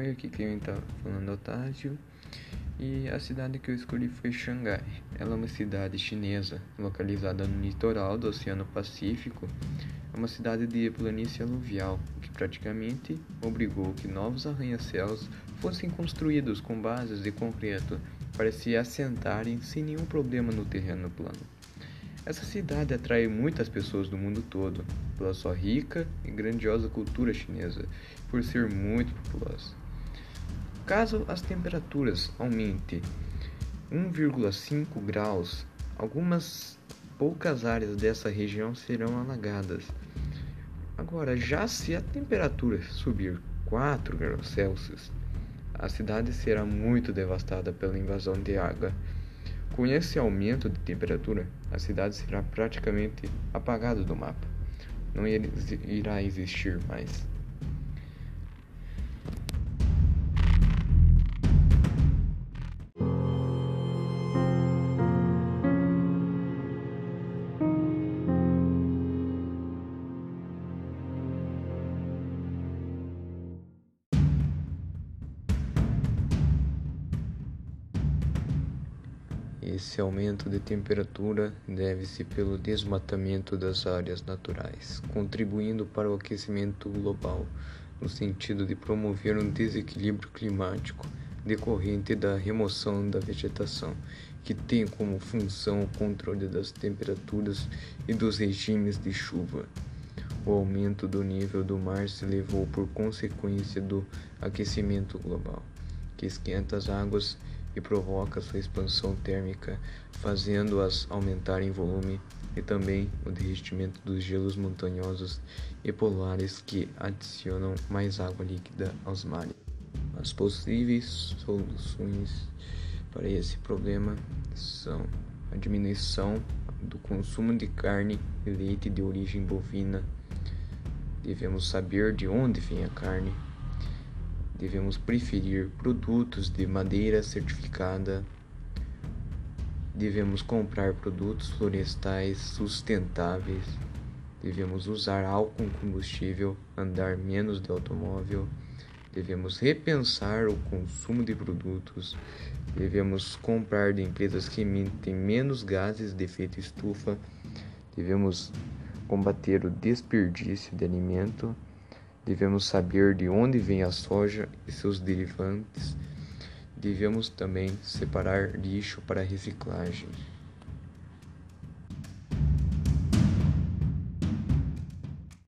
Oi, aqui quem está falando é Otávio. E a cidade que eu escolhi foi Xangai. Ela é uma cidade chinesa, localizada no litoral do Oceano Pacífico. É uma cidade de planície aluvial, que praticamente obrigou que novos arranha-céus fossem construídos com bases de concreto para se assentarem sem nenhum problema no terreno plano. Essa cidade atrai muitas pessoas do mundo todo pela sua rica e grandiosa cultura chinesa, por ser muito populosa. Caso as temperaturas aumentem 1,5 graus, algumas poucas áreas dessa região serão alagadas. Agora, já se a temperatura subir 4 graus Celsius, a cidade será muito devastada pela invasão de água com esse aumento de temperatura, a cidade será praticamente apagada do mapa. Não irá existir mais. Esse aumento de temperatura deve-se pelo desmatamento das áreas naturais, contribuindo para o aquecimento global, no sentido de promover um desequilíbrio climático decorrente da remoção da vegetação, que tem como função o controle das temperaturas e dos regimes de chuva. O aumento do nível do mar se levou por consequência do aquecimento global, que esquenta as águas e provoca sua expansão térmica, fazendo-as aumentar em volume, e também o derretimento dos gelos montanhosos e polares que adicionam mais água líquida aos mares. As possíveis soluções para esse problema são a diminuição do consumo de carne e leite de origem bovina. Devemos saber de onde vem a carne, devemos preferir produtos de madeira certificada, devemos comprar produtos florestais sustentáveis, devemos usar álcool combustível, andar menos de automóvel, devemos repensar o consumo de produtos, devemos comprar de empresas que emitem menos gases de efeito estufa, devemos combater o desperdício de alimento Devemos saber de onde vem a soja e seus derivantes. Devemos também separar lixo para reciclagem.